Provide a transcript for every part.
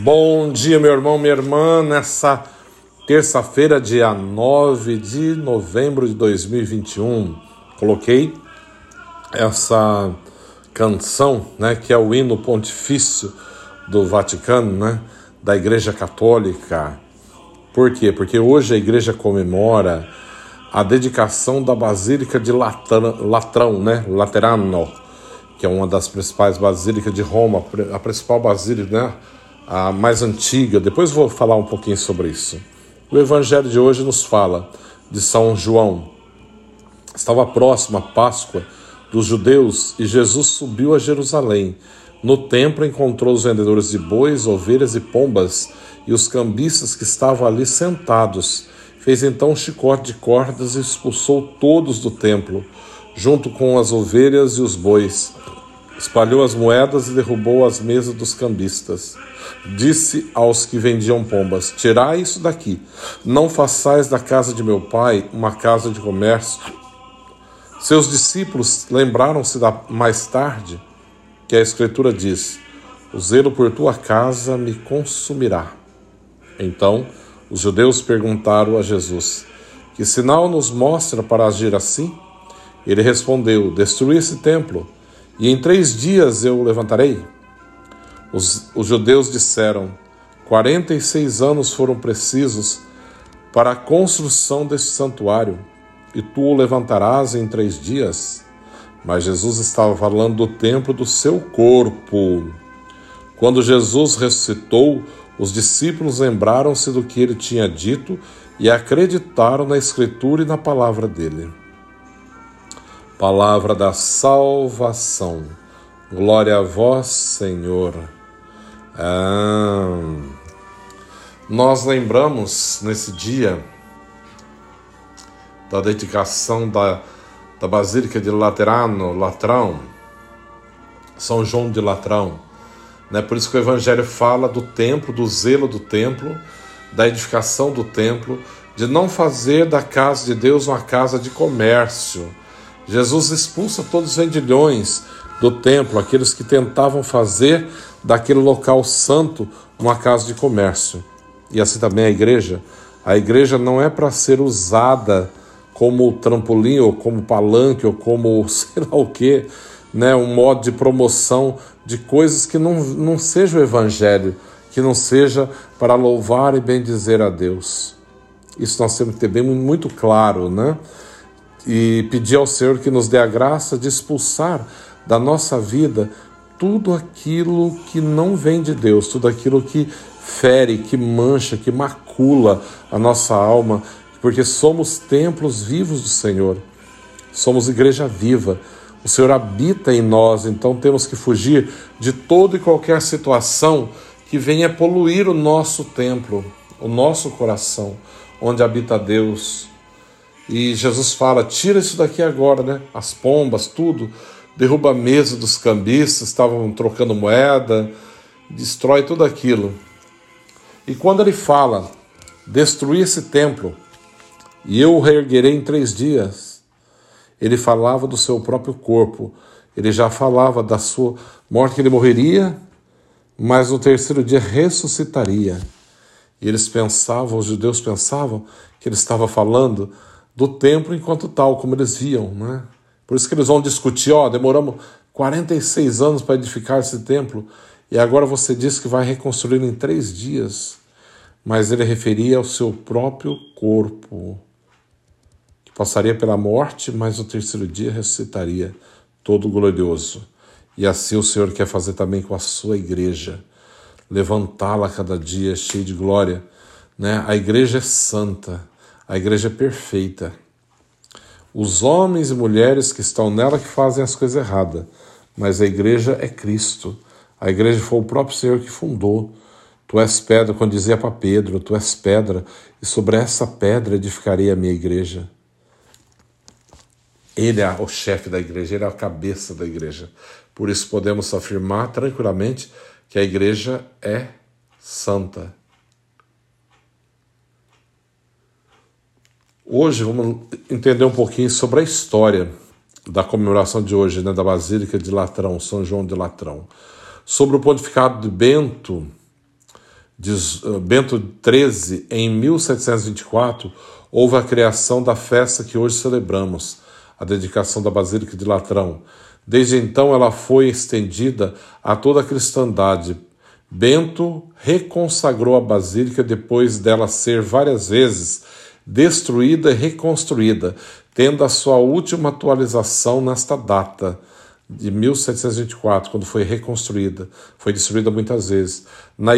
Bom dia, meu irmão, minha irmã, nessa terça-feira, dia 9 de novembro de 2021. Coloquei essa canção, né, que é o hino pontifício do Vaticano, né, da Igreja Católica. Por quê? Porque hoje a igreja comemora a dedicação da Basílica de Latrão, né, Laterano, que é uma das principais basílicas de Roma, a principal basílica, né, a mais antiga. Depois vou falar um pouquinho sobre isso. O evangelho de hoje nos fala de São João. Estava próxima a Páscoa dos judeus e Jesus subiu a Jerusalém. No templo encontrou os vendedores de bois, ovelhas e pombas e os cambistas que estavam ali sentados. Fez então um chicote de cordas e expulsou todos do templo, junto com as ovelhas e os bois. Espalhou as moedas e derrubou as mesas dos cambistas. Disse aos que vendiam pombas: Tirai isso daqui. Não façais da casa de meu pai uma casa de comércio. Seus discípulos lembraram-se mais tarde que a Escritura diz: O zelo por tua casa me consumirá. Então os judeus perguntaram a Jesus: Que sinal nos mostra para agir assim? Ele respondeu: Destrui esse templo, e em três dias eu o levantarei. Os, os judeus disseram: Quarenta e seis anos foram precisos para a construção deste santuário, e tu o levantarás em três dias? Mas Jesus estava falando do templo do seu corpo. Quando Jesus ressuscitou, os discípulos lembraram-se do que ele tinha dito e acreditaram na Escritura e na palavra dele. Palavra da salvação. Glória a vós, Senhor. Ah, nós lembramos nesse dia da dedicação da, da Basílica de Laterano, Latrão, São João de Latrão. Né? Por isso que o Evangelho fala do templo, do zelo do templo, da edificação do templo, de não fazer da casa de Deus uma casa de comércio. Jesus expulsa todos os vendilhões do templo, aqueles que tentavam fazer daquele local santo uma casa de comércio. E assim também a igreja. A igreja não é para ser usada como trampolim ou como palanque ou como sei lá o que, né? um modo de promoção de coisas que não, não seja o evangelho, que não seja para louvar e bendizer a Deus. Isso nós temos que ter bem muito claro, né? E pedir ao Senhor que nos dê a graça de expulsar da nossa vida tudo aquilo que não vem de Deus, tudo aquilo que fere, que mancha, que macula a nossa alma, porque somos templos vivos do Senhor, somos igreja viva. O Senhor habita em nós, então temos que fugir de toda e qualquer situação que venha poluir o nosso templo, o nosso coração, onde habita Deus. E Jesus fala: tira isso daqui agora, né? As pombas, tudo derruba a mesa dos cambistas, estavam trocando moeda, destrói tudo aquilo. E quando ele fala, destruir esse templo, e eu o reerguerei em três dias, ele falava do seu próprio corpo, ele já falava da sua morte, que ele morreria, mas no terceiro dia ressuscitaria. E eles pensavam, os judeus pensavam, que ele estava falando do templo enquanto tal, como eles viam, né? Por isso que eles vão discutir, ó, demoramos 46 anos para edificar esse templo e agora você diz que vai reconstruir em três dias. Mas ele referia ao seu próprio corpo, que passaria pela morte, mas no terceiro dia ressuscitaria todo glorioso. E assim o Senhor quer fazer também com a sua igreja, levantá-la cada dia cheia de glória. Né? A igreja é santa, a igreja perfeita os homens e mulheres que estão nela que fazem as coisas erradas, mas a igreja é Cristo. A igreja foi o próprio Senhor que fundou. Tu és pedra, quando dizia para Pedro, tu és pedra, e sobre essa pedra edificarei a minha igreja. Ele é o chefe da igreja, ele é a cabeça da igreja. Por isso podemos afirmar tranquilamente que a igreja é santa. Hoje vamos entender um pouquinho sobre a história da comemoração de hoje, né, da Basílica de Latrão, São João de Latrão. Sobre o pontificado de Bento, eh, Bento XIII, em 1724, houve a criação da festa que hoje celebramos, a dedicação da Basílica de Latrão. Desde então ela foi estendida a toda a cristandade. Bento reconsagrou a Basílica depois dela ser várias vezes destruída e reconstruída, tendo a sua última atualização nesta data de 1724, quando foi reconstruída, foi destruída muitas vezes. Na,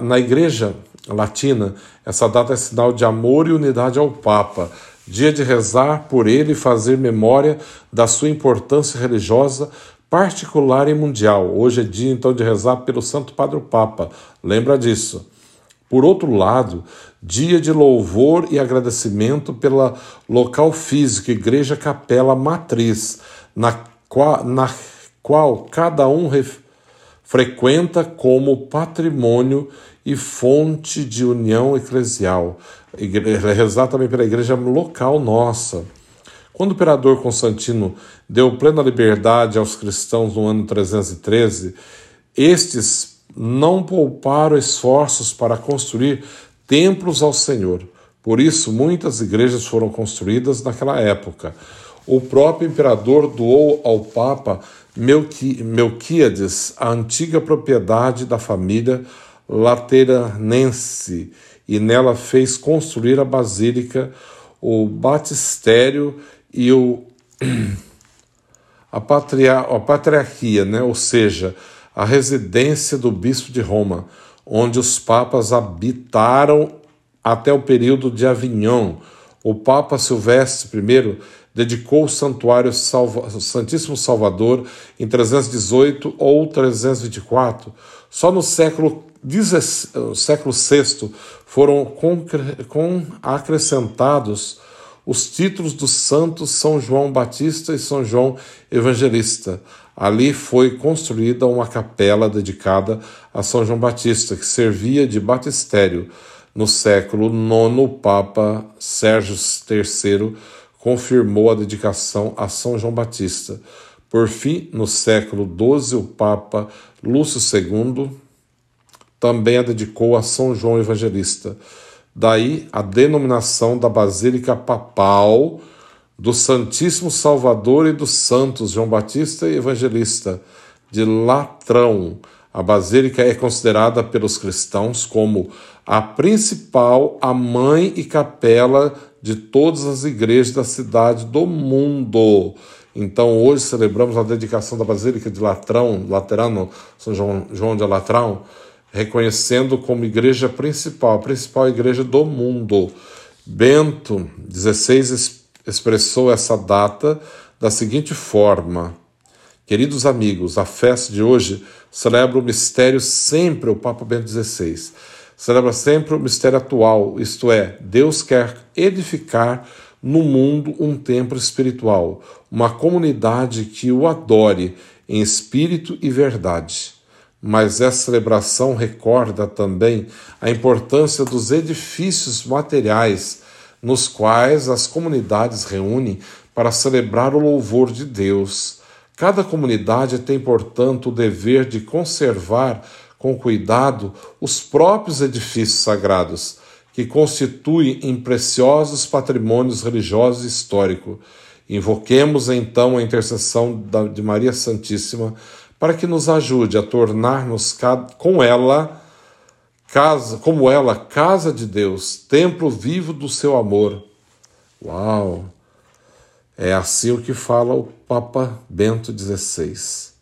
na Igreja Latina, essa data é sinal de amor e unidade ao Papa, dia de rezar por ele e fazer memória da sua importância religiosa particular e mundial. Hoje é dia então de rezar pelo Santo Padre Papa, lembra disso. Por outro lado, dia de louvor e agradecimento pela local físico, Igreja Capela Matriz, na qual, na qual cada um frequenta como patrimônio e fonte de união eclesial. Rezar também pela igreja local nossa. Quando o imperador Constantino deu plena liberdade aos cristãos no ano 313, estes não pouparam esforços para construir templos ao Senhor. Por isso, muitas igrejas foram construídas naquela época. O próprio imperador doou ao Papa Melquíades a antiga propriedade da família lateranense e nela fez construir a basílica, o batistério e o, a, patria, a patriarquia, né? ou seja, a residência do bispo de Roma, onde os papas habitaram até o período de Avignon. O Papa Silvestre I dedicou o santuário Salva, Santíssimo Salvador em 318 ou 324. Só no século, século VI foram com acrescentados os títulos dos santos São João Batista e São João Evangelista. Ali foi construída uma capela dedicada a São João Batista, que servia de batistério. No século IX, o Papa Sérgio III confirmou a dedicação a São João Batista. Por fim, no século XII, o Papa Lúcio II também a dedicou a São João Evangelista. Daí a denominação da Basílica Papal do Santíssimo Salvador e dos Santos João Batista e Evangelista de Latrão. A basílica é considerada pelos cristãos como a principal, a mãe e capela de todas as igrejas da cidade do mundo. Então, hoje celebramos a dedicação da Basílica de Latrão, Laterano, São João, João de Latrão, reconhecendo como igreja principal, a principal igreja do mundo. Bento XVI expressou essa data da seguinte forma: Queridos amigos, a festa de hoje celebra o mistério sempre, o Papa Bento XVI celebra sempre o mistério atual, isto é, Deus quer edificar no mundo um templo espiritual, uma comunidade que o adore em espírito e verdade. Mas essa celebração recorda também a importância dos edifícios materiais nos quais as comunidades reúnem para celebrar o louvor de Deus. Cada comunidade tem, portanto, o dever de conservar com cuidado os próprios edifícios sagrados, que constituem em preciosos patrimônios religiosos e históricos. Invoquemos então a intercessão de Maria Santíssima para que nos ajude a tornar-nos com ela casa, como ela, casa de Deus, templo vivo do seu amor. Uau! É assim o que fala o Papa Bento XVI.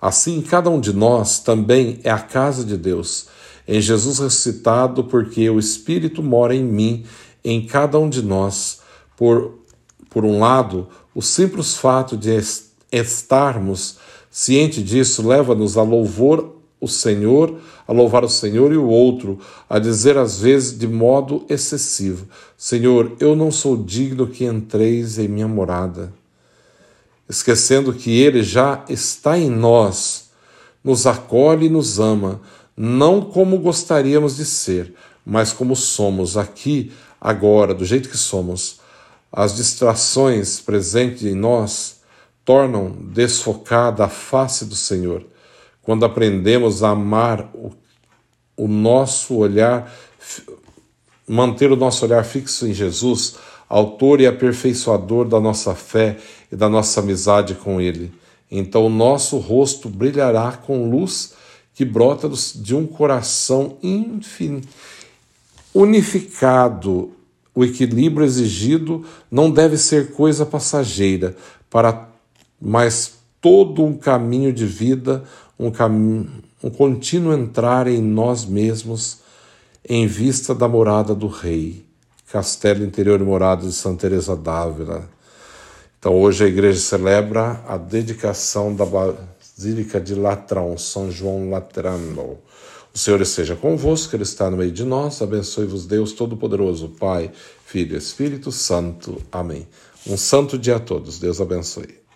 Assim, cada um de nós também é a casa de Deus, em Jesus ressuscitado, porque o Espírito mora em mim, em cada um de nós. Por, por um lado, o simples fato de estarmos ciente disso leva-nos a louvor o Senhor, a louvar o Senhor, e o outro a dizer às vezes de modo excessivo: Senhor, eu não sou digno que entreis em minha morada esquecendo que Ele já está em nós, nos acolhe e nos ama, não como gostaríamos de ser, mas como somos aqui, agora, do jeito que somos. As distrações presentes em nós tornam desfocada a face do Senhor. Quando aprendemos a amar o o nosso olhar, manter o nosso olhar fixo em Jesus, autor e aperfeiçoador da nossa fé e da nossa amizade com Ele. Então o nosso rosto brilhará com luz que brota de um coração infin... unificado. O equilíbrio exigido não deve ser coisa passageira, para mas todo um caminho de vida, um, um contínuo entrar em nós mesmos em vista da morada do Rei, Castelo Interior e Morada de Santa Teresa d'Ávila. Então hoje a igreja celebra a dedicação da Basílica de Latrão, São João Latrano. O Senhor esteja convosco, Ele está no meio de nós. Abençoe-vos Deus Todo-Poderoso, Pai, Filho e Espírito Santo. Amém. Um santo dia a todos. Deus abençoe.